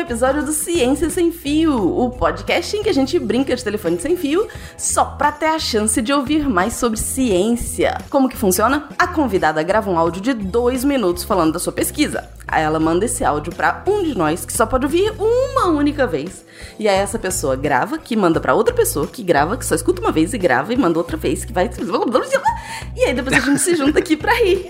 episódio do Ciência Sem Fio, o podcast em que a gente brinca de telefone sem fio só pra ter a chance de ouvir mais sobre ciência. Como que funciona? A convidada grava um áudio de dois minutos falando da sua pesquisa. Aí ela manda esse áudio para um de nós que só pode ouvir uma única vez. E aí essa pessoa grava, que manda para outra pessoa, que grava, que só escuta uma vez e grava e manda outra vez, que vai. E aí depois a gente se junta aqui pra rir.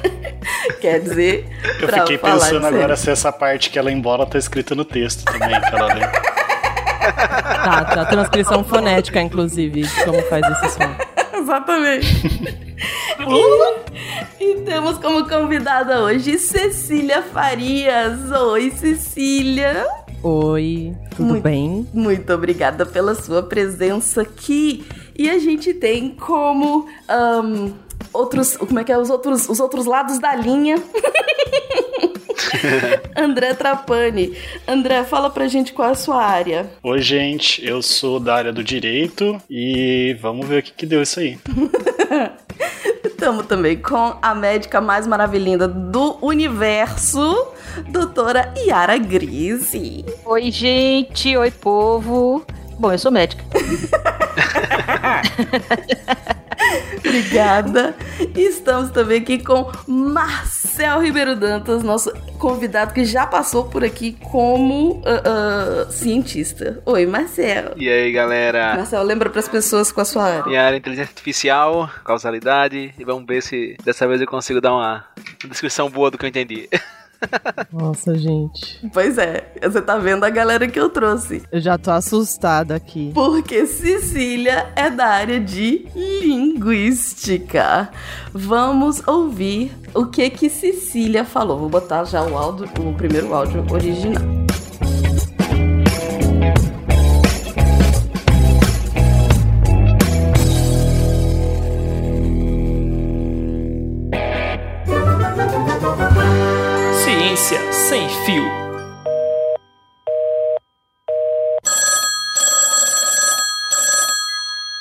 Quer dizer. Eu fiquei pensando agora se essa parte que ela embora tá escrita no texto também, que ela lê. Tá, tá. Transcrição fonética, inclusive, de como faz esse som. Exatamente. e, e temos como convidada hoje Cecília Farias. Oi, Cecília. Oi, tudo muito, bem? Muito obrigada pela sua presença aqui. E a gente tem como um, outros, como é que é os outros, os outros lados da linha. André Trapani. André, fala pra gente qual é a sua área. Oi, gente, eu sou da área do direito e vamos ver o que, que deu isso aí. Estamos também com a médica mais maravilhosa do universo, doutora Yara Grise. Oi, gente. Oi, povo. Bom, eu sou médica. Obrigada. E estamos também aqui com Marcel Ribeiro Dantas, nosso convidado que já passou por aqui como uh, uh, cientista. Oi, Marcel. E aí, galera? Marcel, lembra para as pessoas com a sua área. Minha área é inteligência artificial, causalidade, e vamos ver se dessa vez eu consigo dar uma descrição boa do que eu entendi. Nossa, gente. Pois é, você tá vendo a galera que eu trouxe. Eu já tô assustada aqui. Porque Cecília é da área de linguística. Vamos ouvir o que que Cecília falou. Vou botar já o áudio, o primeiro áudio original. Sem fio.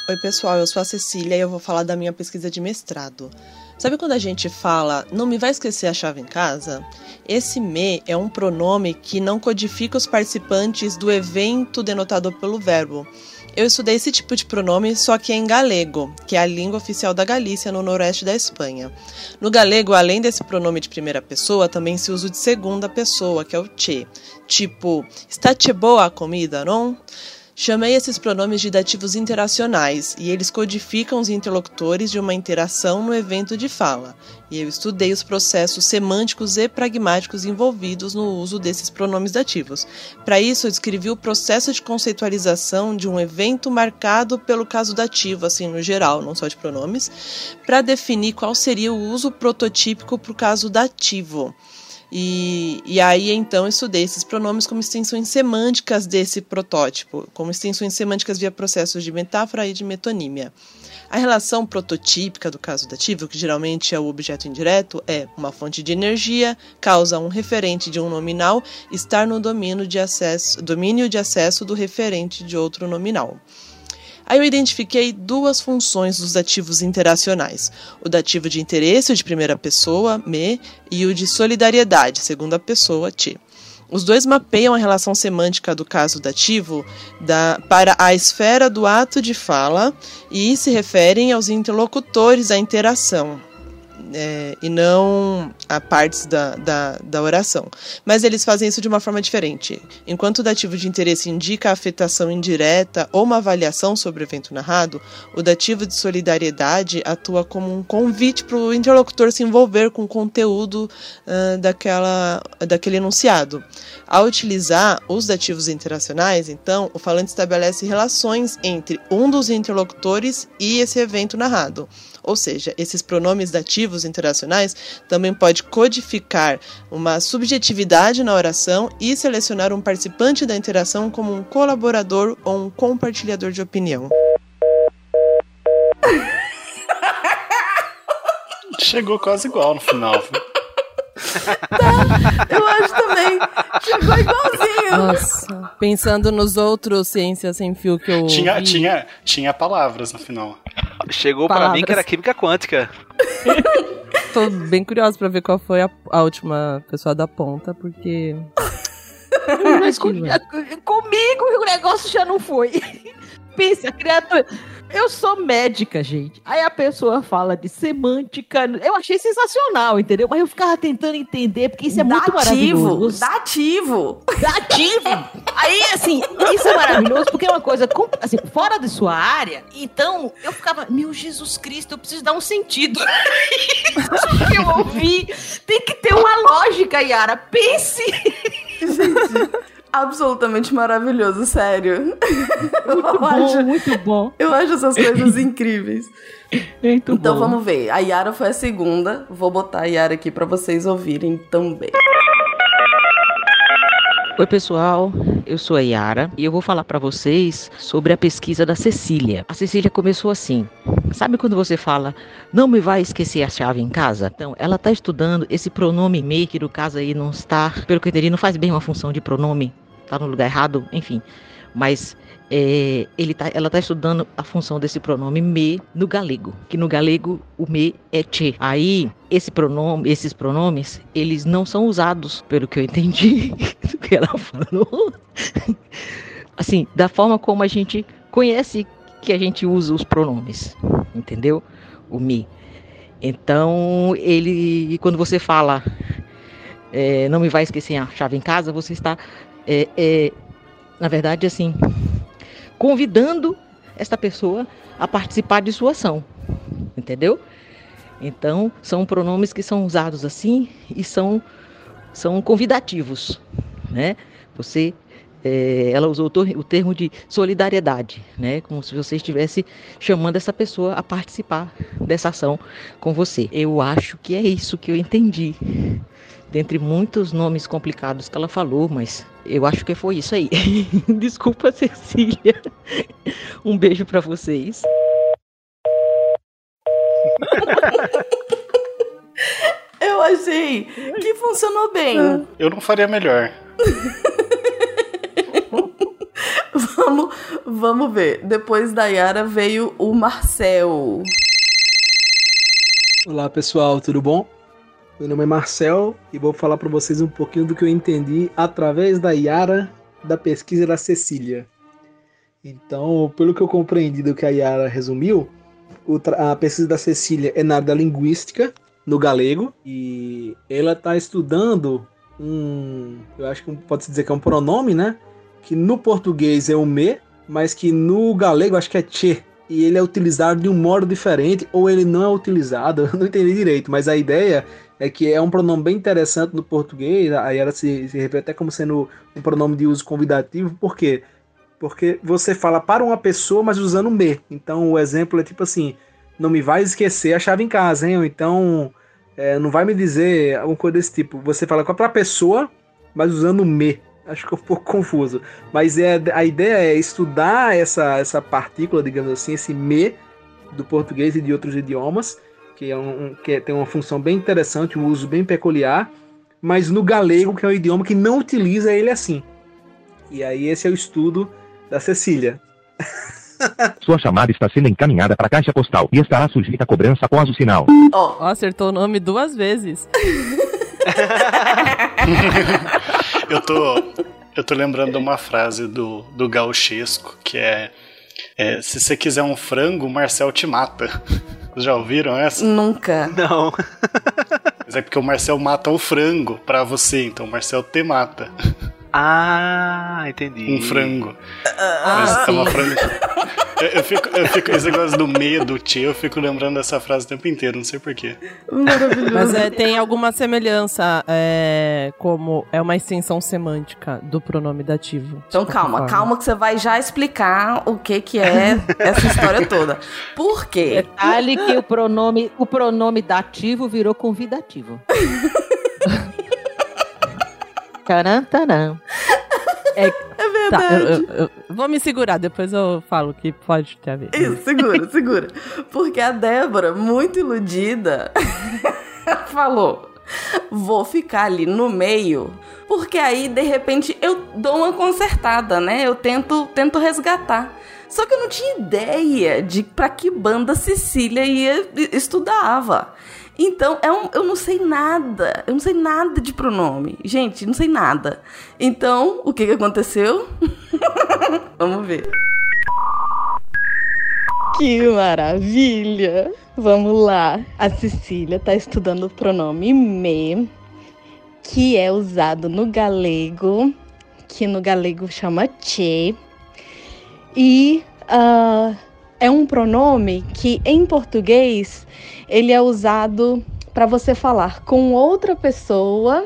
Oi, pessoal, eu sou a Cecília e eu vou falar da minha pesquisa de mestrado. Sabe quando a gente fala, não me vai esquecer a chave em casa? Esse me é um pronome que não codifica os participantes do evento denotado pelo verbo. Eu estudei esse tipo de pronome, só que é em galego, que é a língua oficial da Galícia, no noroeste da Espanha. No galego, além desse pronome de primeira pessoa, também se usa o de segunda pessoa, que é o che. Tipo, está che boa a comida, não? Chamei esses pronomes de dativos interacionais e eles codificam os interlocutores de uma interação no evento de fala. E eu estudei os processos semânticos e pragmáticos envolvidos no uso desses pronomes dativos. Para isso, eu descrevi o processo de conceitualização de um evento marcado pelo caso dativo, assim no geral, não só de pronomes, para definir qual seria o uso prototípico para o caso dativo. E, e aí então estudei esses pronomes como extensões semânticas desse protótipo, como extensões semânticas via processos de metáfora e de metonímia. A relação prototípica do caso dativo, que geralmente é o objeto indireto, é uma fonte de energia, causa um referente de um nominal estar no domínio de acesso, domínio de acesso do referente de outro nominal. Aí eu identifiquei duas funções dos dativos interacionais: o dativo de interesse, o de primeira pessoa, me, e o de solidariedade, segunda pessoa, ti. Os dois mapeiam a relação semântica do caso dativo da, para a esfera do ato de fala e se referem aos interlocutores da interação, é, e não a partes da, da, da, oração. Mas eles fazem isso de uma forma diferente. Enquanto o dativo de interesse indica a afetação indireta ou uma avaliação sobre o evento narrado, o dativo de solidariedade atua como um convite para o interlocutor se envolver com o conteúdo uh, daquela, daquele enunciado. Ao utilizar os dativos interacionais, então, o falante estabelece relações entre um dos interlocutores e esse evento narrado. Ou seja, esses pronomes dativos interacionais também pode codificar uma subjetividade na oração e selecionar um participante da interação como um colaborador ou um compartilhador de opinião. Chegou quase igual no final. Tá, eu acho também. Chegou igualzinho. Nossa. Pensando nos outros Ciências Sem Fio que eu. Tinha, vi. tinha, tinha palavras no final. Chegou para Palavras. mim que era química quântica. Tô bem curiosa pra ver qual foi a, a última pessoa da ponta, porque. Mas com- comigo o negócio já não foi. Pensa, a criatura. Eu sou médica, gente. Aí a pessoa fala de semântica. Eu achei sensacional, entendeu? Mas eu ficava tentando entender, porque isso é muito Dativo, maravilhoso. dativo. Dativo! Aí, assim, isso é maravilhoso porque é uma coisa assim, fora de sua área. Então, eu ficava, meu Jesus Cristo, eu preciso dar um sentido. Isso que eu ouvi tem que ter uma lógica, Yara. Pense! Absolutamente maravilhoso, sério. Muito eu, bom, acho, muito bom. eu acho essas coisas incríveis. Muito Então bom. vamos ver. A Yara foi a segunda. Vou botar a Yara aqui pra vocês ouvirem também. Oi, pessoal. Eu sou a Yara e eu vou falar pra vocês sobre a pesquisa da Cecília. A Cecília começou assim. Sabe quando você fala, não me vai esquecer a chave em casa? Então, ela tá estudando esse pronome me, que no caso aí não está, pelo que eu entendi, não faz bem uma função de pronome, tá no lugar errado, enfim. Mas é, ele tá, ela tá estudando a função desse pronome me no galego, que no galego o me é che. Aí, esse pronome, esses pronomes, eles não são usados, pelo que eu entendi do que ela falou. Assim, da forma como a gente conhece que a gente usa os pronomes, entendeu? O me. Então, ele, quando você fala, é, não me vai esquecer a chave em casa, você está, é, é, na verdade, assim, convidando esta pessoa a participar de sua ação, entendeu? Então, são pronomes que são usados assim e são, são convidativos, né? Você, é, ela usou o, termo de solidariedade, né? Como se você estivesse chamando essa pessoa a participar dessa ação com você. Eu acho que é isso que eu entendi. Dentre muitos nomes complicados que ela falou, mas eu acho que foi isso aí. Desculpa, Cecília. Um beijo pra vocês. Eu achei que funcionou bem. Eu não faria melhor. Vamos, vamos ver. Depois da Yara veio o Marcel. Olá pessoal, tudo bom? Meu nome é Marcel e vou falar para vocês um pouquinho do que eu entendi através da Yara da pesquisa da Cecília. Então, pelo que eu compreendi do que a Yara resumiu, a pesquisa da Cecília é na área da linguística, no galego, e ela está estudando um, eu acho que pode-se dizer que é um pronome, né? Que no português é o me, mas que no galego acho que é che e ele é utilizado de um modo diferente ou ele não é utilizado, eu não entendi direito, mas a ideia é que é um pronome bem interessante no português, aí ela se, se refere até como sendo um pronome de uso convidativo, por quê? Porque você fala para uma pessoa, mas usando me. Então o exemplo é tipo assim, não me vai esquecer a chave em casa, hein? Ou então, é, não vai me dizer alguma coisa desse tipo. Você fala para a pessoa, mas usando me. Acho que é um pouco confuso. Mas é, a ideia é estudar essa, essa partícula, digamos assim, esse me do português e de outros idiomas, que, é um, que tem uma função bem interessante, um uso bem peculiar, mas no galego, que é um idioma que não utiliza ele assim. E aí esse é o estudo da Cecília. Sua chamada está sendo encaminhada para a caixa postal e estará sujeita a cobrança após o sinal. Ó, Ó, acertou o nome duas vezes. Eu tô, eu tô lembrando de uma frase do, do gauchesco que é, é, Se você quiser um frango, o Marcel te mata. Vocês já ouviram essa? nunca. Não. Mas é porque o Marcel mata o frango pra você, então o Marcel te mata. Ah, entendi. Um frango. Ah, Mas é sim. uma frase. Eu, eu fico, eu fico, esse negócio do medo, tio, eu fico lembrando dessa frase o tempo inteiro, não sei porquê. Maravilhoso. Mas é, tem alguma semelhança, é, como é uma extensão semântica do pronome dativo. Então calma, qualquer calma que você vai já explicar o que que é essa história toda. Por quê? Detalhe que o pronome, o pronome dativo virou convidativo. Taran, É Tá, verdade. eu, eu- eu vou me segurar, depois eu falo que pode ter a ver. Isso, segura, segura. Porque a Débora, muito iludida, falou: vou ficar ali no meio, porque aí de repente eu dou uma consertada, né? Eu tento, tento resgatar. Só que eu não tinha ideia de pra que banda Cecília ia estudava. Então, é um, eu não sei nada. Eu não sei nada de pronome. Gente, não sei nada. Então, o que, que aconteceu? Vamos ver. Que maravilha! Vamos lá. A Cecília está estudando o pronome me, que é usado no galego, que no galego chama che. E uh, é um pronome que em português ele é usado para você falar com outra pessoa,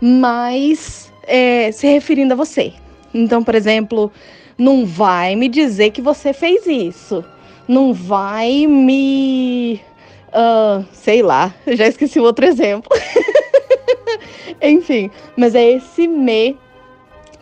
mas é, se referindo a você. Então, por exemplo, não vai me dizer que você fez isso. Não vai me. Uh, sei lá, já esqueci o outro exemplo. Enfim, mas é esse me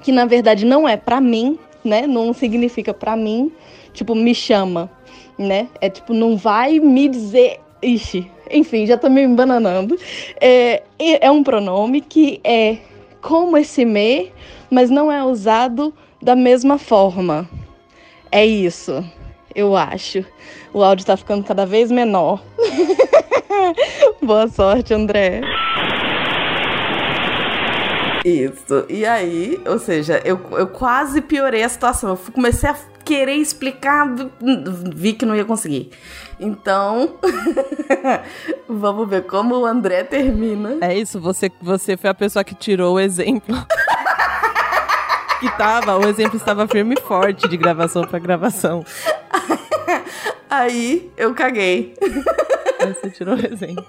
que na verdade não é para mim, né? Não significa para mim, tipo, me chama, né? É tipo, não vai me dizer. Ixi, enfim, já tô me embananando. É, é um pronome que é como esse me, mas não é usado da mesma forma. É isso, eu acho. O áudio tá ficando cada vez menor. Boa sorte, André. Isso. E aí, ou seja, eu, eu quase piorei a situação. Eu comecei a querer explicar, vi que não ia conseguir. Então, vamos ver como o André termina. É isso, você, você foi a pessoa que tirou o exemplo. que tava, o exemplo estava firme e forte de gravação para gravação. Aí eu caguei. Aí você tirou o exemplo.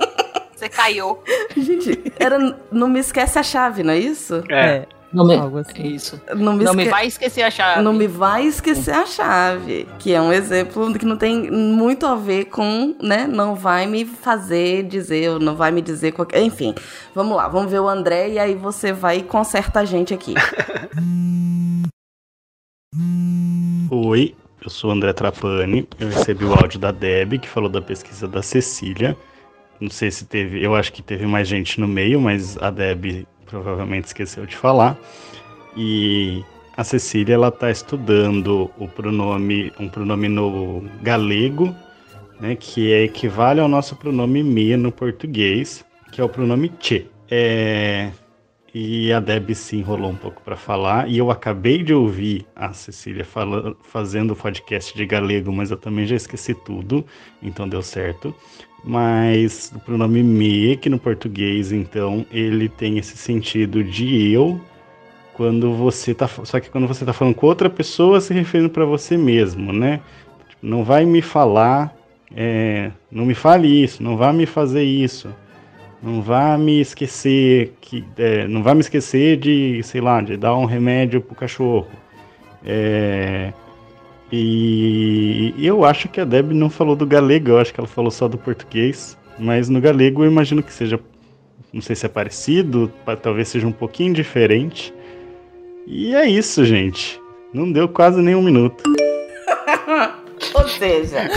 Você caiu. Gente, era não me esquece a chave, não é isso? É. Não me... Algo assim. Isso. Não me, Não me esque- vai esquecer a chave. Não me vai esquecer a chave, que é um exemplo que não tem muito a ver com, né? Não vai me fazer dizer, ou não vai me dizer qualquer. Enfim, vamos lá, vamos ver o André e aí você vai e conserta a gente aqui. Oi, eu sou o André Trapani. Eu recebi o áudio da Deb, que falou da pesquisa da Cecília. Não sei se teve, eu acho que teve mais gente no meio, mas a Deb provavelmente esqueceu de falar. E a Cecília ela está estudando o pronome, um pronome no galego, né, que é equivale ao nosso pronome me no português, que é o pronome che. É, e a Deb se enrolou um pouco para falar. E eu acabei de ouvir a Cecília fala, fazendo o podcast de galego, mas eu também já esqueci tudo, então deu certo. Mas o pronome me, que no português, então, ele tem esse sentido de eu quando você tá. Só que quando você tá falando com outra pessoa, se referindo para você mesmo, né? Tipo, Não vai me falar, é, não me fale isso, não vá me fazer isso. Não vá me esquecer que é, não vá me esquecer de, sei lá, de dar um remédio pro cachorro. É, e, eu acho que a Deb não falou do galego, eu acho que ela falou só do português. Mas no galego eu imagino que seja, não sei se é parecido, pa- talvez seja um pouquinho diferente. E é isso, gente. Não deu quase nem um minuto. Ou seja,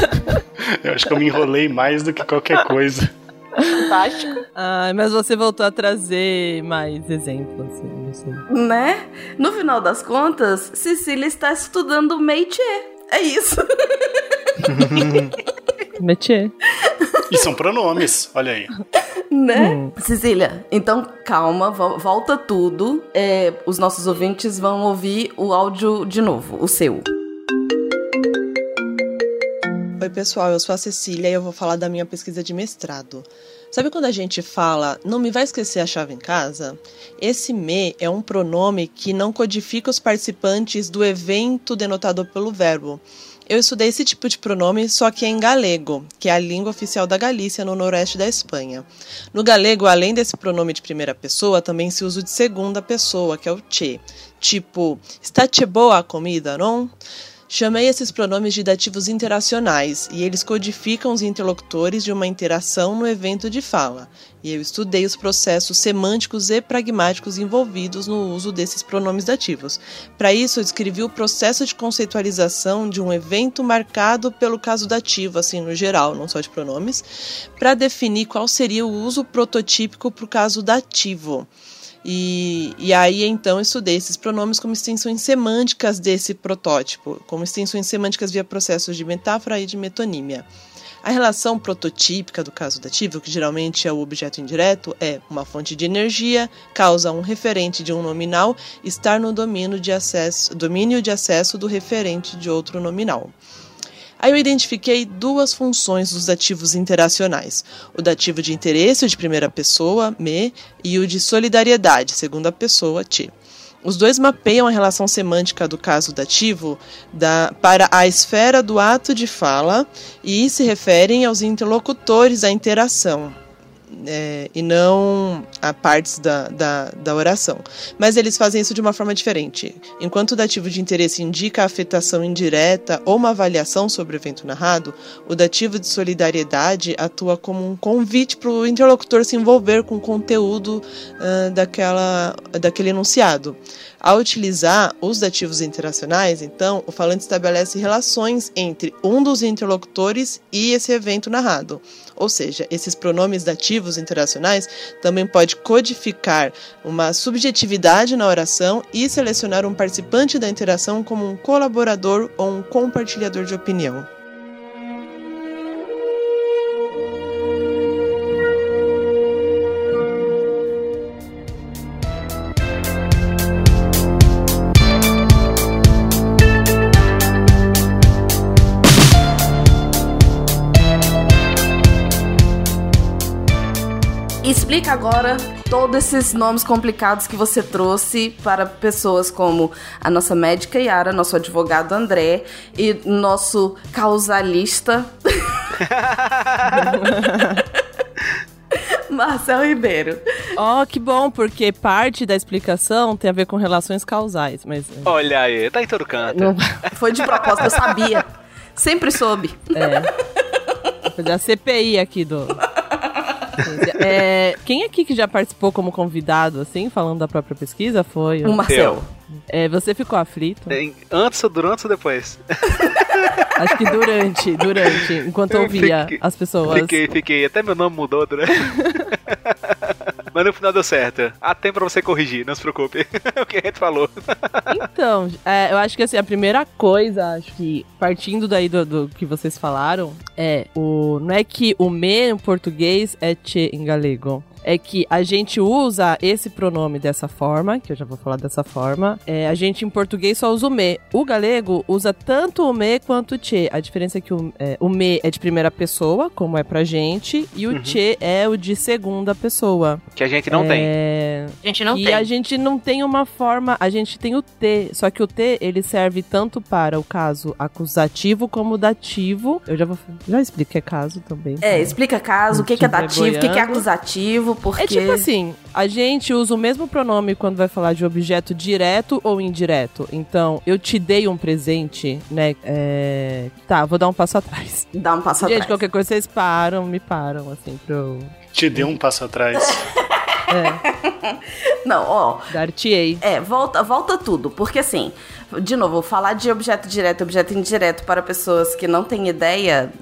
Eu acho que eu me enrolei mais do que qualquer coisa. Fantástico. Ai, mas você voltou a trazer mais exemplos, assim, não sei. né? No final das contas, Cecília está estudando métier. É isso. Métier. E são pronomes, olha aí. Né? Cecília, então calma, vo- volta tudo. É, os nossos ouvintes vão ouvir o áudio de novo, o seu. Oi, pessoal, eu sou a Cecília e eu vou falar da minha pesquisa de mestrado. Sabe quando a gente fala, não me vai esquecer a chave em casa? Esse me é um pronome que não codifica os participantes do evento denotado pelo verbo. Eu estudei esse tipo de pronome, só que é em galego, que é a língua oficial da Galícia, no noroeste da Espanha. No galego, além desse pronome de primeira pessoa, também se usa o de segunda pessoa, que é o che. Tipo, está che boa a comida, não? Chamei esses pronomes de dativos interacionais e eles codificam os interlocutores de uma interação no evento de fala. E eu estudei os processos semânticos e pragmáticos envolvidos no uso desses pronomes dativos. Para isso, eu descrevi o processo de conceitualização de um evento marcado pelo caso dativo, assim, no geral, não só de pronomes, para definir qual seria o uso prototípico para o caso dativo. E, e aí, então, estudei esses pronomes como extensões semânticas desse protótipo, como extensões semânticas via processos de metáfora e de metonímia. A relação prototípica do caso dativo, que geralmente é o objeto indireto, é uma fonte de energia causa um referente de um nominal estar no domínio de acesso, domínio de acesso do referente de outro nominal. Aí eu identifiquei duas funções dos dativos interacionais: o dativo de interesse, o de primeira pessoa, me, e o de solidariedade, segunda pessoa, te. Os dois mapeiam a relação semântica do caso dativo da, para a esfera do ato de fala e se referem aos interlocutores da interação. É, e não a partes da, da, da, oração. Mas eles fazem isso de uma forma diferente. Enquanto o dativo de interesse indica a afetação indireta ou uma avaliação sobre o evento narrado, o dativo de solidariedade atua como um convite para o interlocutor se envolver com o conteúdo uh, daquela, daquele enunciado. Ao utilizar os dativos interacionais, então, o falante estabelece relações entre um dos interlocutores e esse evento narrado. Ou seja, esses pronomes dativos interacionais também pode codificar uma subjetividade na oração e selecionar um participante da interação como um colaborador ou um compartilhador de opinião. Explica agora todos esses nomes complicados que você trouxe para pessoas como a nossa médica Yara, nosso advogado André e nosso causalista Marcel Ribeiro. Ó, oh, que bom, porque parte da explicação tem a ver com relações causais, mas... Olha aí, tá em todo canto. Não... Foi de propósito, eu sabia. Sempre soube. É. Vou fazer a CPI aqui do... É, quem aqui que já participou como convidado, assim, falando da própria pesquisa, foi o Marcel. É, você ficou aflito? Antes, durante ou depois? Acho que durante, durante, enquanto eu ouvia fiquei, as pessoas. Fiquei, fiquei. Até meu nome mudou durante. Mas no final deu certo. Há tempo pra você corrigir, não se preocupe. o que a gente falou. Então, é, eu acho que assim, a primeira coisa, acho que partindo daí do, do, que vocês falaram, é o. Não é que o me em português é che em galego é que a gente usa esse pronome dessa forma, que eu já vou falar dessa forma. É, a gente em português só usa o me. O galego usa tanto o me quanto o che. A diferença é que o, é, o me é de primeira pessoa, como é pra gente, e o uhum. che é o de segunda pessoa. Que a gente não é... tem. A gente não e tem. E a gente não tem uma forma. A gente tem o T, só que o T ele serve tanto para o caso acusativo como dativo. Eu já vou. Já explico que é caso também. É, explica caso, o que, que é dativo, o que, que é acusativo porque. É tipo assim, a gente usa o mesmo pronome quando vai falar de objeto direto ou indireto. Então, eu te dei um presente, né? É... Tá, vou dar um passo atrás. Dá um passo gente, atrás. Gente, qualquer coisa vocês param, me param, assim, pro. Te dei um passo atrás. É. Não, ó. Dartiei. É, volta, volta tudo. Porque assim, de novo, falar de objeto direto e objeto indireto para pessoas que não têm ideia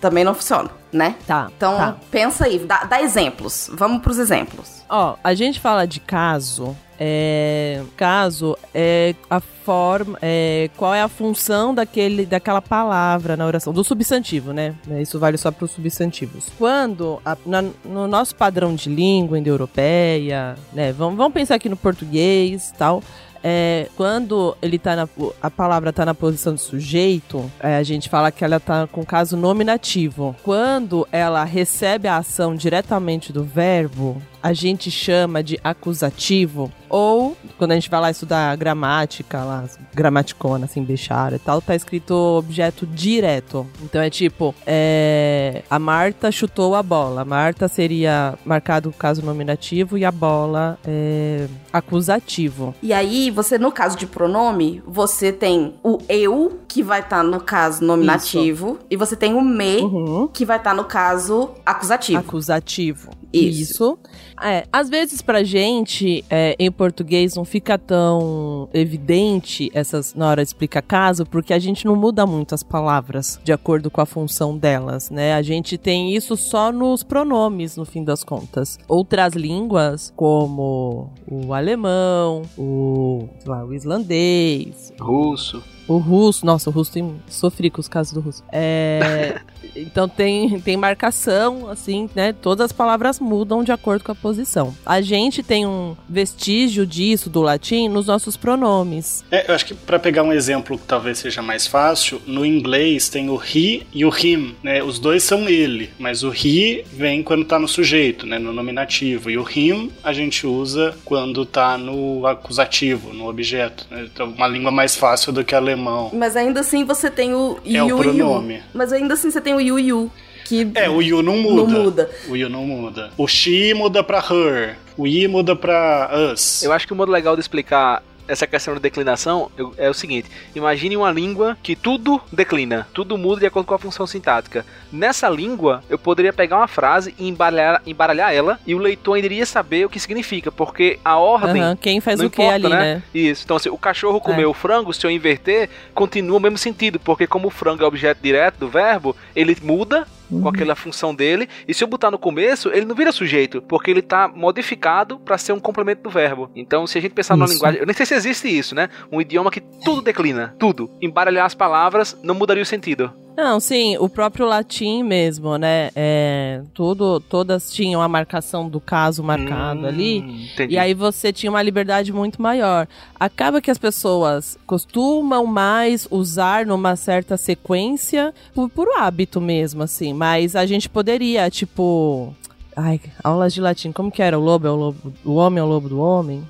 também não funciona, né? Tá. Então, tá. pensa aí, dá, dá exemplos. Vamos pros exemplos. Ó, a gente fala de caso é, caso é a forma, é, qual é a função daquele, daquela palavra na oração, do substantivo, né? Isso vale só para os substantivos. Quando, a, na, no nosso padrão de língua indo-europeia, né? Vamos, vamos pensar aqui no português tal é, quando ele tá na, a palavra está na posição de sujeito, é, a gente fala que ela está com caso nominativo. Quando ela recebe a ação diretamente do verbo, a gente chama de acusativo. Ou, quando a gente vai lá estudar gramática, lá, gramaticona, assim, Bechara e tal, tá escrito objeto direto. Então é tipo, é, a Marta chutou a bola. Marta seria marcado o caso nominativo e a bola é acusativo. E aí, você, no caso de pronome, você tem o eu, que vai estar tá no caso nominativo, Isso. e você tem o me, uhum. que vai estar tá no caso acusativo. Acusativo. Isso. É, às vezes pra gente, é, em português, não fica tão evidente essas na hora de explicar caso, porque a gente não muda muito as palavras de acordo com a função delas, né? A gente tem isso só nos pronomes, no fim das contas. Outras línguas, como o alemão, o, sei lá, o islandês, Russo. O russo, nossa, o russo tem. Sofri com os casos do russo. É. então tem, tem marcação, assim, né? Todas as palavras mudam de acordo com a posição. A gente tem um vestígio disso do latim nos nossos pronomes. É, eu acho que para pegar um exemplo que talvez seja mais fácil, no inglês tem o he e o him, né? Os dois são ele, mas o he vem quando tá no sujeito, né? No nominativo. E o him a gente usa quando tá no acusativo, no objeto. Né? Então, uma língua mais fácil do que alemão. Mas ainda assim você tem o É o yu pronome. yu. Mas ainda assim você tem o yu yu. Que É, o you não muda. Não muda. O you não muda. O she muda pra her. O i muda pra us. Eu acho que o modo legal de explicar essa questão de declinação é o seguinte: imagine uma língua que tudo declina, tudo muda de acordo com a função sintática. Nessa língua, eu poderia pegar uma frase e embaralhar, embaralhar ela e o leitor ainda iria saber o que significa, porque a ordem. Aham, quem faz não o que importa, ali, né? Isso. Então, assim, o cachorro comeu É. o frango, se eu inverter, continua o mesmo sentido, porque como o frango é objeto direto do verbo, ele muda Uhum. com aquela função dele, e se eu botar no começo, ele não vira sujeito, porque ele tá modificado para ser um complemento do verbo. Então, se a gente pensar numa Isso. linguagem, eu nem sei se existe isso, né? Um idioma que tudo declina, tudo. Embaralhar as palavras não mudaria o sentido. Não, sim, o próprio latim mesmo, né? É, tudo, todas tinham a marcação do caso marcado ali. entendi. E aí você tinha uma liberdade muito maior. Acaba que as pessoas costumam mais usar numa certa sequência por, por hábito mesmo, assim. Mas a gente poderia, tipo. Ai, aulas de latim. Como que era? O lobo é o lobo. O homem é o lobo do homem?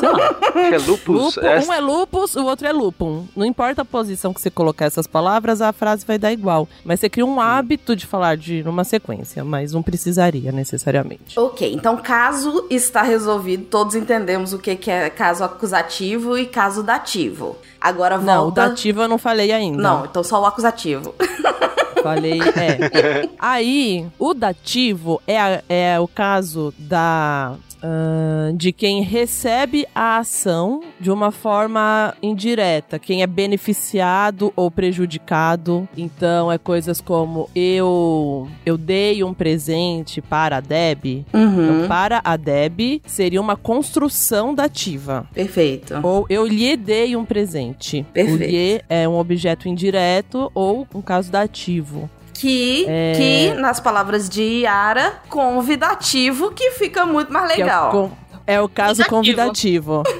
Sei lá. É lupus. Lupo- é- Um é lupus, o outro é lupum. Não importa a posição que você colocar essas palavras, a frase vai dar igual. Mas você cria um hábito de falar de numa sequência, mas não precisaria necessariamente. Ok, então caso está resolvido, todos entendemos o que, que é caso acusativo e caso dativo. Agora volta. Não, o dativo eu não falei ainda. Não, então só o acusativo. Falei, é. Aí, o dativo é, é o caso da. Ahn, de quem recebe a ação de uma forma indireta, quem é beneficiado ou prejudicado. Então, é coisas como eu eu dei um presente para a Deb. Uhum. Então, para a Deb seria uma construção dativa. Perfeito. Ou eu lhe dei um presente. Perfeito. O lhe é um objeto indireto ou um caso dativo. Que, É. que, nas palavras de Yara, convidativo, que fica muito mais Que é o legal. É o caso convidativo.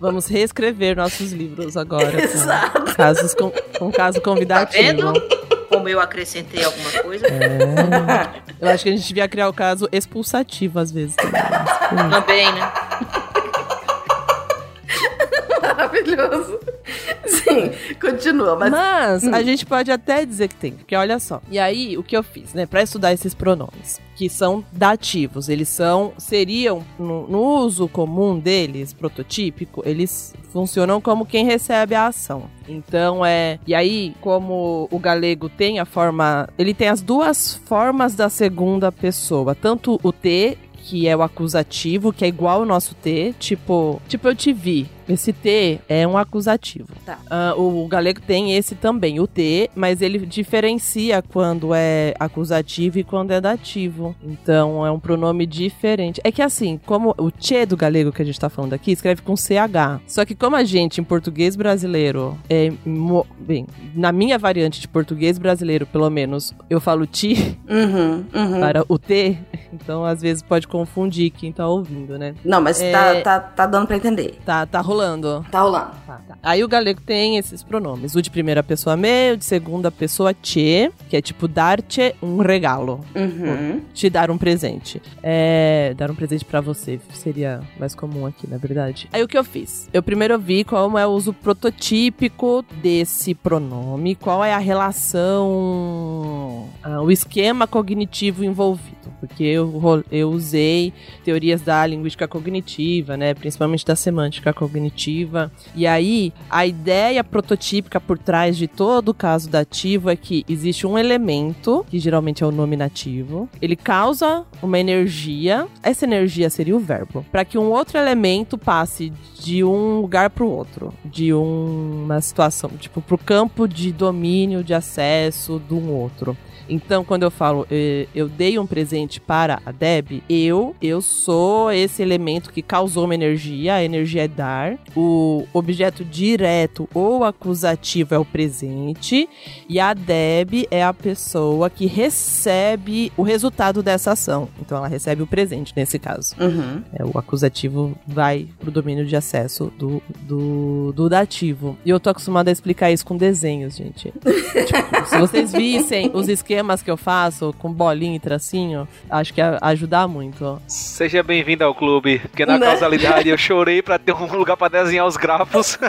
Vamos reescrever nossos livros agora. com Exato. Casos com, com caso Tá convidativo. vendo? Como eu acrescentei alguma coisa. É. Eu acho que a gente devia criar o caso expulsativo às vezes. também. Também, né? Maravilhoso. Sim, continua, mas. Mas Hum. a gente pode até dizer que tem, porque olha só. E aí, o que eu fiz, né, Pra estudar esses pronomes, que são dativos, eles são, seriam, no, no uso comum deles, prototípico, eles funcionam como quem recebe a ação. Então é. E aí, como o galego tem a forma. Ele tem as duas formas da segunda pessoa, tanto o T. Que é o acusativo, que é igual ao nosso T, tipo, tipo eu te vi. Esse T é um acusativo. Tá. Ah, o galego tem esse também, o T, mas ele diferencia quando é acusativo e quando é dativo. Então é um pronome diferente. É que assim, como o tchê do galego que a gente tá falando aqui escreve com CH. Só que como a gente, em português brasileiro, é. Bem, na minha variante de português brasileiro, pelo menos, eu falo ti Uhum, uhum. para o T, então às vezes pode confundir quem tá ouvindo, né? Não, mas É. tá, tá, tá dando pra entender. Tá, tá rolando. Tá rolando. Aí o galego tem esses pronomes. O de primeira pessoa me, o de segunda pessoa te, que é tipo dar-te um regalo. Uhum. Te dar um presente. É, dar um presente pra você seria mais comum aqui, na verdade. Aí o que eu fiz? Eu primeiro vi como é o uso prototípico desse pronome, qual é a relação, ah, o esquema cognitivo envolvido. Porque eu, eu usei teorias da linguística cognitiva, né? Principalmente da semântica cognitiva cognitiva. E aí, a ideia prototípica por trás de todo o caso dativo é que existe um elemento, que geralmente é o nominativo, ele causa uma energia, essa energia seria o verbo, para que um outro elemento passe de um lugar para o outro, de uma situação, tipo, para o campo de domínio, de acesso de um outro. Então, quando eu falo eh, eu dei um presente para a Deb, eu eu sou esse elemento que causou uma energia, a energia é dar. O objeto direto ou acusativo é o presente e a Deb é a pessoa que recebe o resultado dessa ação. Então, ela recebe o presente nesse caso. Uhum. É, o acusativo vai pro domínio de acesso do, do, do dativo. E eu tô acostumada a explicar isso com desenhos, gente. tipo, se vocês vissem os esquemas que eu faço com bolinha e tracinho, acho que ajudar muito. Seja bem-vindo ao clube, porque na Né? causalidade eu chorei pra ter um lugar pra desenhar os grafos.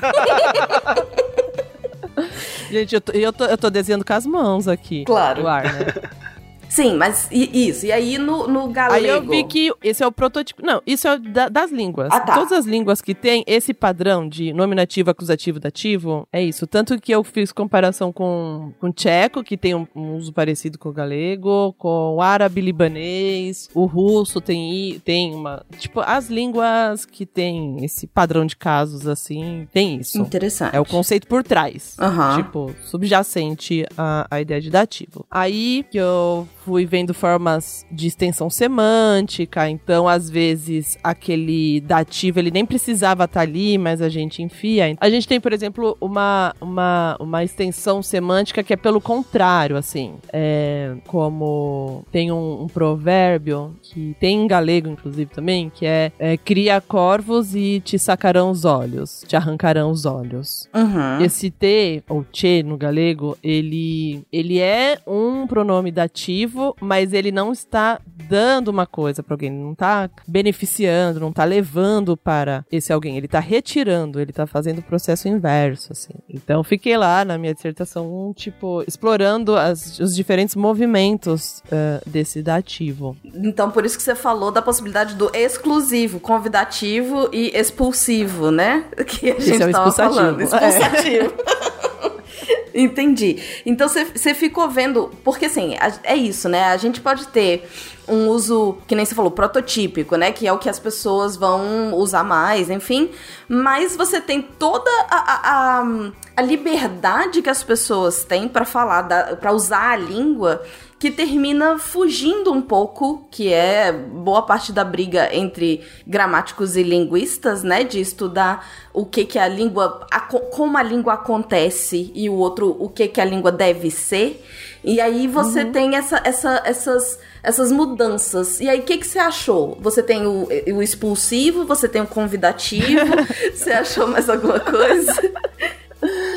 Gente, eu tô, eu tô, eu tô desenhando com as mãos aqui. Claro. Ar, né? Sim, mas e- isso. E aí no, no galego. Aí eu vi que esse é o protótipo. Não, isso é da- das línguas. Ah, tá. Todas as línguas que tem esse padrão de nominativo, acusativo, dativo, é isso. Tanto que eu fiz comparação com, com tcheco, que tem um, um uso parecido com o galego, com o árabe libanês, o russo tem, tem uma. Tipo, as línguas que tem esse padrão de casos assim, tem isso. Interessante. É o conceito por trás. Aham. Tipo, subjacente à, à ideia de dativo. Aí que eu fui vendo formas de extensão semântica, então às vezes aquele dativo ele nem precisava estar ali, mas a gente enfia. A gente tem, por exemplo, uma, uma, uma extensão semântica que é pelo contrário, assim. É, como tem um, um provérbio que tem em galego, inclusive, também, que é, é cria corvos e te sacarão os olhos, te arrancarão os olhos. Uhum. Esse te, ou che no galego, ele, ele é um pronome dativo, mas ele não está dando uma coisa para alguém, ele não está beneficiando, não está levando para esse alguém, ele está retirando, ele está fazendo o processo inverso, assim. Então, fiquei lá na minha dissertação, tipo, explorando as- os diferentes movimentos eh, desse dativo. Então, por isso que você falou da possibilidade do exclusivo, convidativo e expulsivo, né? Que a Esse gente é o expulsativo. falando. Expulsativo. Entendi. Então você ficou vendo. Porque assim, a- é isso, né? A gente pode ter um uso, que nem você falou, prototípico, né? Que é o que as pessoas vão usar mais, enfim. Mas você tem toda a, a, a, liberdade que as pessoas têm pra falar, pra usar a língua que termina fugindo um pouco, que é boa parte da briga entre gramáticos e linguistas, né, de estudar o que que a língua, aco- como a língua acontece e o outro o que que a língua deve ser. E aí você tem essa, essa, essas essas mudanças. E aí, o que, que você achou? Você tem o, o expulsivo, você tem o convidativo. você achou mais alguma coisa?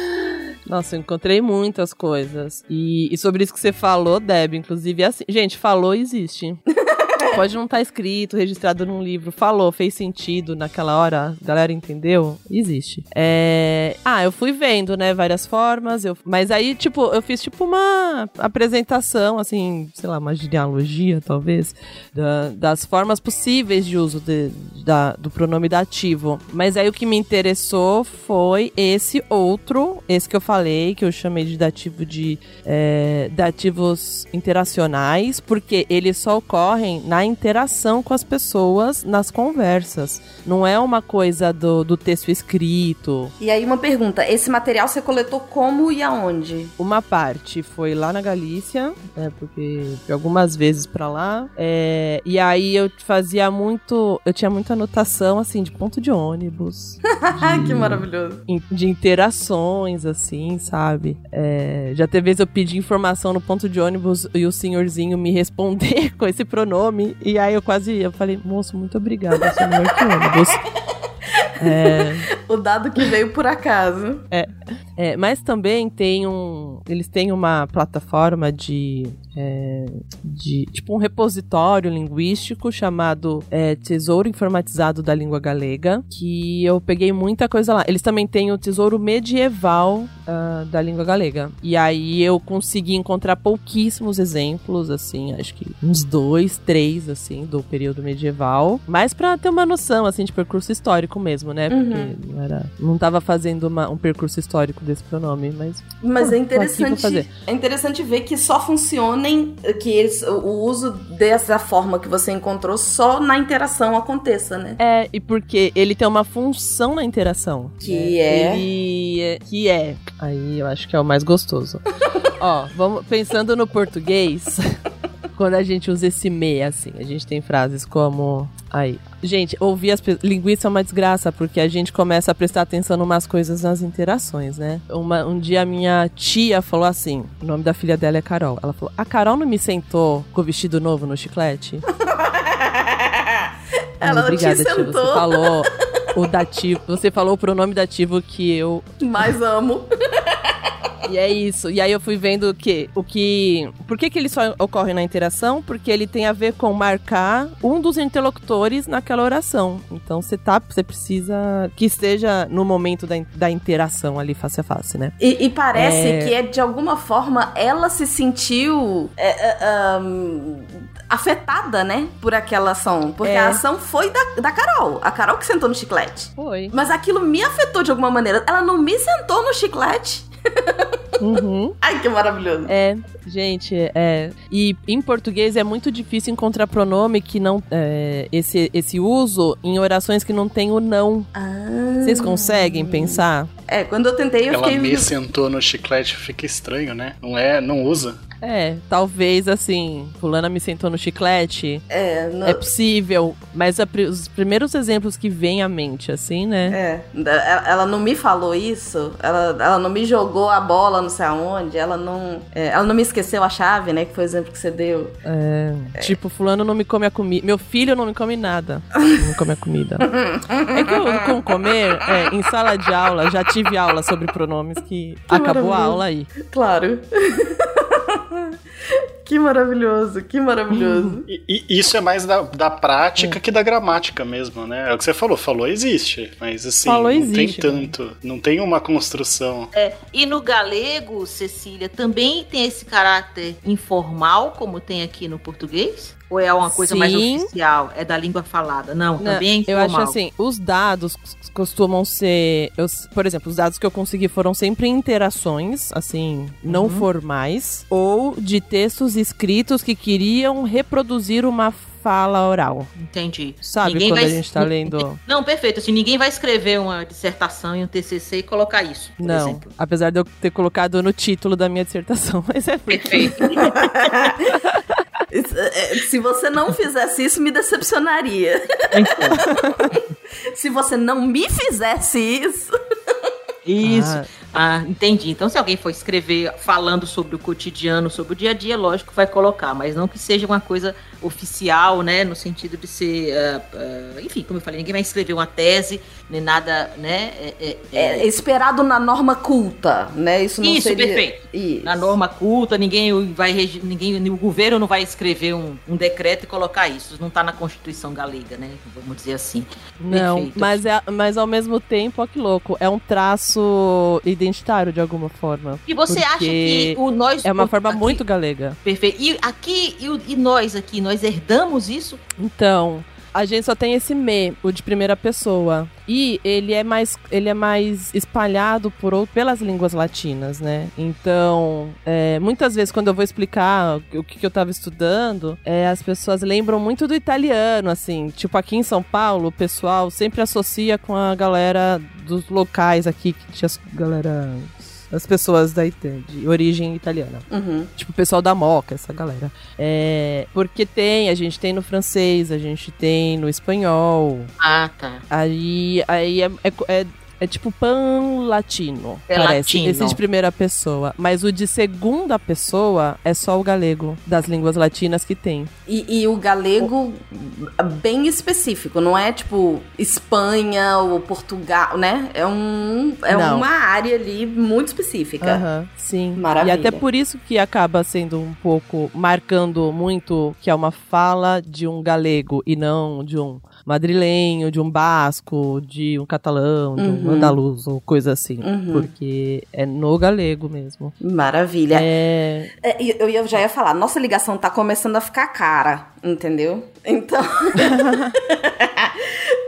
Nossa, eu encontrei muitas coisas. E, e sobre isso que você falou, Deb, inclusive, é assim. Gente, falou existe. Pode não estar escrito, registrado num livro. Falou, fez sentido naquela hora, a galera entendeu? Existe. É... Ah, eu fui vendo, né, várias formas. Eu... Mas aí, tipo, eu fiz tipo uma apresentação, assim, sei lá, uma genealogia, talvez, da- das formas possíveis de uso de- da- do pronome dativo. Mas aí o que me interessou foi esse outro, esse que eu falei, que eu chamei de dativo de é, dativos interacionais, porque eles só ocorrem na interação com as pessoas, nas conversas. Não é uma coisa do, do texto escrito. E aí, uma pergunta: esse material você coletou como e aonde? Uma parte foi lá na Galícia, né, porque algumas vezes pra lá. é, e aí eu fazia muito. Eu tinha muita anotação, assim, de ponto de ônibus. que maravilhoso. de interações, assim, sabe? É, já teve vezes eu pedi informação no ponto de ônibus e o senhorzinho me responder com esse pronome. E aí eu quase eu falei, moço, muito obrigada, senhor que ônibus. É, O dado que veio por acaso. é, é, mas também tem um. Eles têm uma plataforma de. É, de tipo um repositório linguístico chamado é, Tesouro Informatizado da Língua Galega, que eu peguei muita coisa lá. Eles também têm o Tesouro Medieval ah, da Língua Galega. E aí eu consegui encontrar pouquíssimos exemplos, assim, acho que uns dois, três, assim, do período medieval. Mas pra ter uma noção, assim, de percurso histórico mesmo, né? Uhum. Porque não, era, não tava fazendo uma- um percurso histórico desse pronome, mas. Mas Ah, é pra interessante, é interessante ver que só funcionem, que eles- o uso dessa forma que você encontrou só na interação aconteça, né? É, e porque ele tem uma função na interação. Que é? Ele é. Que é. Aí eu acho que é o mais gostoso. Ó, vamos pensando no português. Quando a gente usa esse me, assim, a gente tem frases como. Aí. Gente, ouvir as pe- linguiça é uma desgraça, porque a gente começa a prestar atenção em umas coisas nas interações, né? Uma- um dia a minha tia falou assim: o nome da filha dela é Carol. Ela falou: A Carol não me sentou com o vestido novo no chiclete? Ela Ai, obrigada, te tia. sentou. Você falou o dativo. Você falou o pronome dativo que eu Mais amo. e é isso. E aí eu fui vendo o que, o que, por que que ele só ocorre na interação? Porque ele tem a ver com marcar um dos interlocutores naquela oração. Então você tá, você precisa que esteja no momento da, da interação ali face a face, né? E, e parece É. que é de alguma forma ela se sentiu é, é, ahn, afetada, né? Por aquela ação. Porque É. a ação foi da, da Carol. A Carol que sentou no chiclete. Foi. Mas aquilo me afetou de alguma maneira. Ela não me sentou no chiclete. Uhum. Ai, que maravilhoso. É, gente, é. E em português é muito difícil encontrar pronome que não. é, esse, esse uso em orações que não tem o não. Vocês conseguem pensar? É, quando eu tentei, eu Ela fiquei. me sentou no chiclete, fica estranho, né? Não é, não usa. É, talvez assim, fulana me sentou no chiclete. É, não- É possível, mas a os primeiros exemplos que vêm à mente, assim, né? É, ela não me falou isso, ela, ela não me jogou a bola não sei aonde, ela não. é, ela não me esqueceu a chave, né? Que foi o exemplo que você deu. É, Tipo, fulano não me come a comida. Meu filho não me come nada. Não me come a comida. É que eu, com comer, é, em sala de aula, já tive aula sobre pronomes que, acabou a aula aí. Claro. que maravilhoso, que maravilhoso. E, e isso é mais da, da prática que da gramática mesmo, né? É o que você falou, falou existe, mas assim, Falou não existe, tem tanto, não tem uma construção. É, e no galego, Cecília, também tem esse caráter informal, como tem aqui no português? Ou é uma coisa mais Sim. oficial? É da língua falada? Não, Não, também é eu acho assim, os dados costumam ser. eu- por exemplo, os dados que eu consegui foram sempre interações, assim, não Uhum. formais, ou de textos escritos que queriam reproduzir uma fala oral. Entendi. Sabe Ninguém quando vai- a gente tá lendo. Não, perfeito. Assim, ninguém vai escrever uma dissertação e um TCC e colocar isso, por Não, exemplo. apesar de eu ter colocado no título da minha dissertação, mas é porque... Perfeito. Isso, é, Se você não fizesse isso, me decepcionaria. Se você não me fizesse isso. Isso. Ah. Ah. entendi. Então, se alguém for escrever falando sobre o cotidiano, sobre o dia a dia, lógico que vai colocar, mas não que seja uma coisa oficial, né? No sentido de ser. ah, ah, enfim, como eu falei, ninguém vai escrever uma tese, nem nada, né? é- é- é- É esperado na norma culta, né? Isso não Isso, seria... perfeito. Isso. Na norma culta, ninguém vai ninguém, o governo não vai escrever um, um decreto e colocar isso. Isso não está na Constituição galega, né? Vamos dizer assim. Não, Perfeito. mas, é, mas ao mesmo tempo, ó que louco, é um traço identitário de alguma forma. E você acha que o nós É uma forma aqui- muito galega. perfeito? E aqui e, e nós aqui, nós herdamos isso? Então, a gente só tem esse me, o de primeira pessoa. E ele é mais, ele é mais espalhado por, ou- pelas línguas latinas, né? Então, é, muitas vezes quando eu vou explicar o que, que eu tava estudando, é, as pessoas lembram muito do italiano, assim. Tipo, aqui em São Paulo, o pessoal sempre associa com a galera dos locais aqui, que tinha as galera... As pessoas da, de origem italiana. Uhum. Tipo, o pessoal da Moca, essa galera. É, porque tem, a gente tem no francês, a gente tem no espanhol. Ah, tá. Aí, aí é, é, é- é tipo pan-latino, É parece. latino. Esse de primeira pessoa. Mas o de segunda pessoa é só o galego, das línguas latinas que tem. E, e o galego bem específico, não é tipo Espanha ou Portugal, né? É, um, é Não. uma área ali muito específica. Aham, sim. Maravilha. E até por isso que acaba sendo um pouco marcando muito que é uma fala de um galego e não de um madrilenho, de um basco, de um catalão, de um Uhum. andaluz ou coisa assim. Uhum. Porque é no galego mesmo. Maravilha. É. É, eu ia- já ia falar, nossa ligação tá começando a ficar cara, entendeu? Então.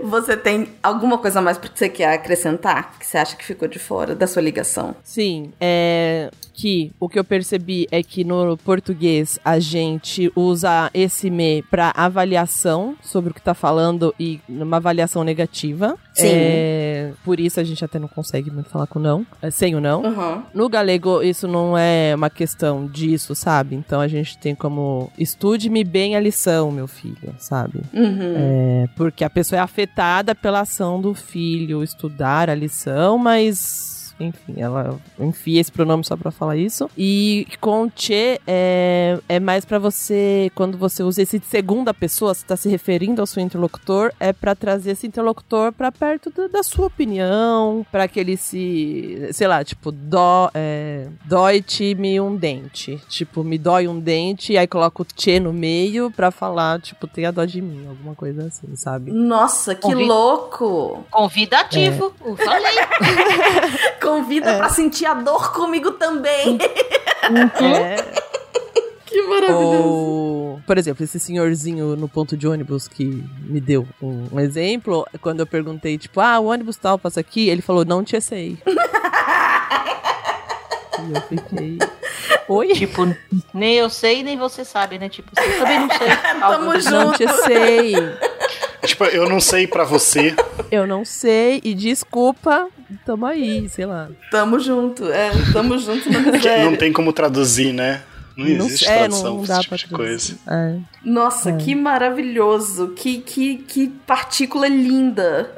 Você tem alguma coisa mais que você quer acrescentar? Que você acha que ficou de fora da sua ligação? Sim, é que o que eu percebi é que no português a gente usa esse me para avaliação sobre o que tá falando e numa avaliação negativa. Sim. É, por isso a gente até não consegue muito falar com não, é, sem o não. Uhum. No galego, isso não é uma questão disso, sabe? Então a gente tem como estude-me bem a lição, meu filho, sabe? Uhum. É, porque a pessoa é afetada pela ação do filho estudar a lição, mas. Enfim, ela enfia esse pronome só pra falar isso. E com che é, é mais pra você, quando você usa esse de segunda pessoa, você tá se referindo ao seu interlocutor, é pra trazer esse interlocutor pra perto da, da sua opinião, pra que ele se, sei lá, tipo, dó, é, dói-te-me um dente. Tipo, me dói um dente, e aí coloca o che no meio pra falar, tipo, tenha dó de mim, alguma coisa assim, sabe? Nossa, que Convi- louco! Convidativo. Eu falei. Convida É. pra sentir a dor comigo também. É. que maravilhoso. Ou, por exemplo, esse senhorzinho no ponto de ônibus que me deu um, um exemplo, quando eu perguntei, tipo, ah, o ônibus tal passa aqui, ele falou, não te sei. e eu fiquei. Oi? Tipo, nem eu sei, nem você sabe, né? Tipo, você também não sei. Tamo Algo- Não junto. te sei. Tipo, eu não sei pra você. Eu não sei e desculpa, tamo aí, sei lá. Tamo junto. É, tamo junto na miséria. não tem como traduzir, né? Não Não- existe é, tradução não pra dá esse pra tipo de coisa. É. Nossa, que maravilhoso. Que, que, que partícula linda.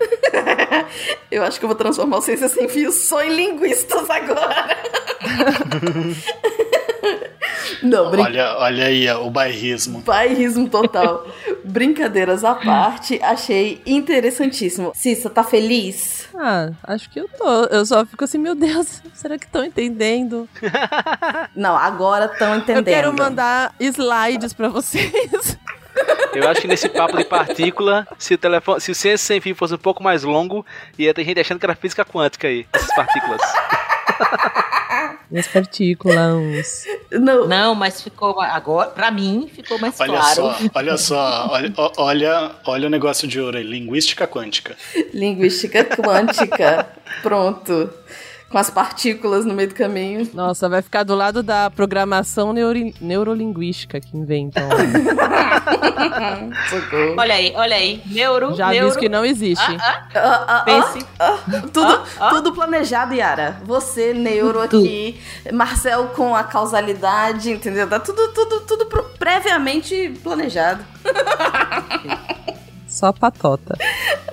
eu acho que eu vou transformar o Ciência Sem Fios só em linguistas agora. Não, brin... Olha, olha aí o bairrismo. bairrismo total. Brincadeiras à parte, achei interessantíssimo. Cissa, tá feliz? Ah, acho que eu tô. Eu só fico assim, meu Deus, será que estão entendendo? Não, agora estão entendendo. Eu quero mandar slides pra vocês. Eu acho que nesse papo de partícula, se o telefone, se o ciência sem fio fosse um pouco mais longo, ia ter gente achando que era física quântica aí, essas partículas. Minhas partículas. Não, Não, mas ficou agora, pra mim, ficou mais Olha claro. só, olha só, olha, olha, olha o negócio de ouro aí, linguística quântica. linguística quântica. Pronto. Com as partículas no meio do caminho. Nossa, vai ficar do lado da programação neuro- neurolinguística que inventam. Socorro. Olha aí, olha aí. Neuro, Já neuro. que não existe. Ah, ah, Ah, ah, pense. Tudo, Ah, ah. tudo planejado, Yara. Você, neuro aqui, Marcel com a causalidade, entendeu? Tá tudo, tudo, tudo previamente planejado. Só patota.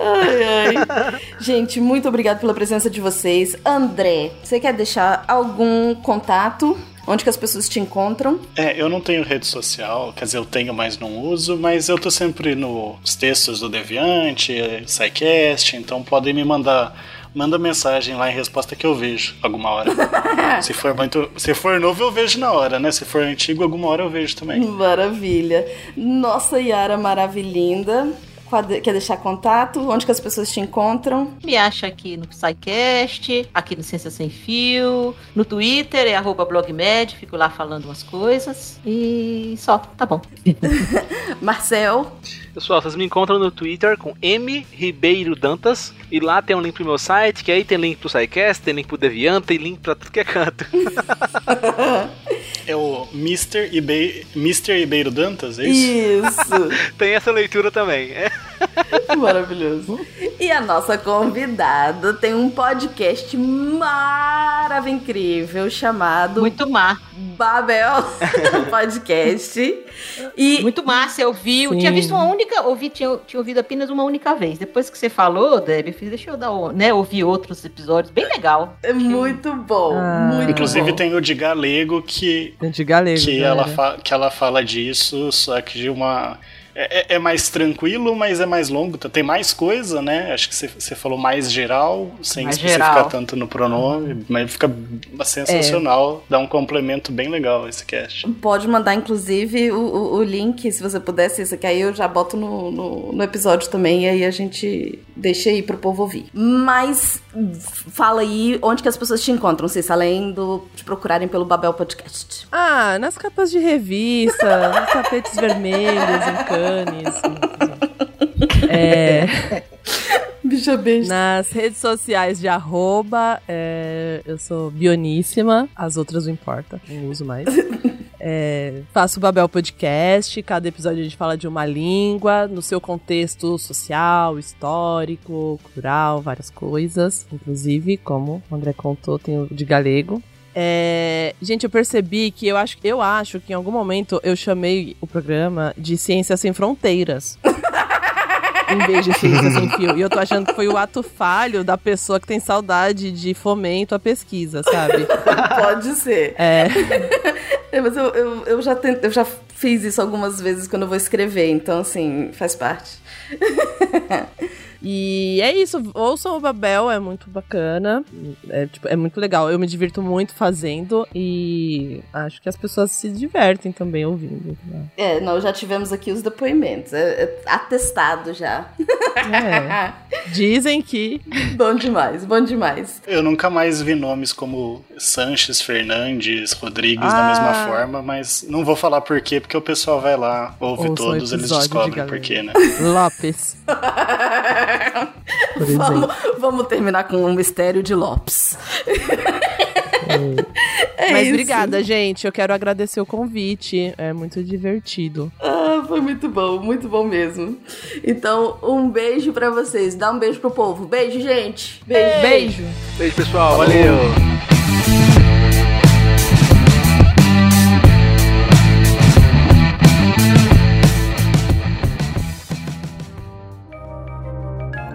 Ai, ai. Gente, muito obrigado pela presença de vocês. André, você quer deixar algum contato? Onde que as pessoas te encontram? É, eu não tenho rede social, quer dizer, eu tenho, mas não uso, mas eu tô sempre nos textos do Deviante, SciCast, então podem me mandar. Manda mensagem lá em resposta que eu vejo alguma hora. se for muito. Se for novo, eu vejo na hora, né? Se for antigo, alguma hora eu vejo também. Maravilha. Nossa, Yara maravilhinda. Quer deixar contato? Onde que as pessoas te encontram? Me acha aqui no SciCast, aqui no Ciência Sem Fio, no Twitter, é arroba blogmed, fico lá falando umas coisas. E só, tá bom. Marcel, Pessoal, vocês me encontram no Twitter com M Ribeiro Dantas. E lá tem um link pro meu site, que aí tem link pro SciCast, tem link pro Deviant, tem link pra tudo que é canto. É o Mr. Ibe... Mr. Ribeiro Dantas, é isso? Isso. tem essa leitura também. É. Maravilhoso. E a nossa convidada tem um podcast maravilhoso, incrível, chamado Muito má. Babel Podcast. E Muito massa, eu vi. Eu tinha visto uma única, ouvi, tinha, tinha ouvido apenas uma única vez. Depois que você falou, Debbie, eu fiz, deixa eu dar, né, ouvir outros episódios. Bem legal. é muito bom. Ah. Muito Inclusive bom. tem o de Galego que, De galego. que, galera. ela fa- que ela fala disso, só que de uma. É, é- é mais tranquilo, mas é mais longo. Tem mais coisa, né? Acho que você, falou mais geral, sem Mais especificar geral. tanto no pronome, mas fica sensacional. Dá um complemento bem legal esse cast. Pode mandar, inclusive, o, o, o link, se você pudesse, isso que aí eu já boto no, no, no episódio também, e aí a gente deixa aí pro povo ouvir. Mas fala aí onde que as pessoas te encontram, Cissa, além do, de procurarem pelo Babel Podcast. Ah, nas capas de revista, nos tapetes vermelhos, em Cannes. É. Bicha besta. Nas redes sociais de arroba, é, eu sou Bioníssima, as outras não importa, não uso mais. É, faço o Babel Podcast, cada episódio a gente fala de uma língua, no seu contexto social, histórico, cultural, várias coisas. Inclusive, como o André contou, tem o de galego. É, gente, eu percebi que eu acho, eu acho que em algum momento eu chamei o programa de Ciências Sem Fronteiras. vez de ciência sem fio. E eu tô achando que foi o ato falho da pessoa que tem saudade de fomento à pesquisa, sabe? Pode ser. É. É, mas eu, eu, eu, já tente, eu já fiz isso algumas vezes quando eu vou escrever, então assim, faz parte. E é isso, ouçam o Babel, é muito bacana, é, tipo, é muito legal. Eu me divirto muito fazendo e acho que as pessoas se divertem também ouvindo. Né? É, nós já tivemos aqui os depoimentos, é, é atestado já. É. Dizem que. Bom demais, bom demais. Eu nunca mais vi nomes como Sanches, Fernandes, Rodrigues ah. da mesma forma, mas não vou falar por quê, porque o pessoal vai lá, ouve Ouça todos, eles descobrem de por quê, né? Lopes. vamos, vamos, terminar com um mistério de Lopes. é Mas isso. obrigada, gente. Eu quero agradecer o convite. É muito divertido. Ah, foi muito bom, muito bom mesmo. Então, um beijo para vocês. Dá um beijo pro povo. Beijo, gente. Beijo. Beijo, beijo pessoal. Valeu.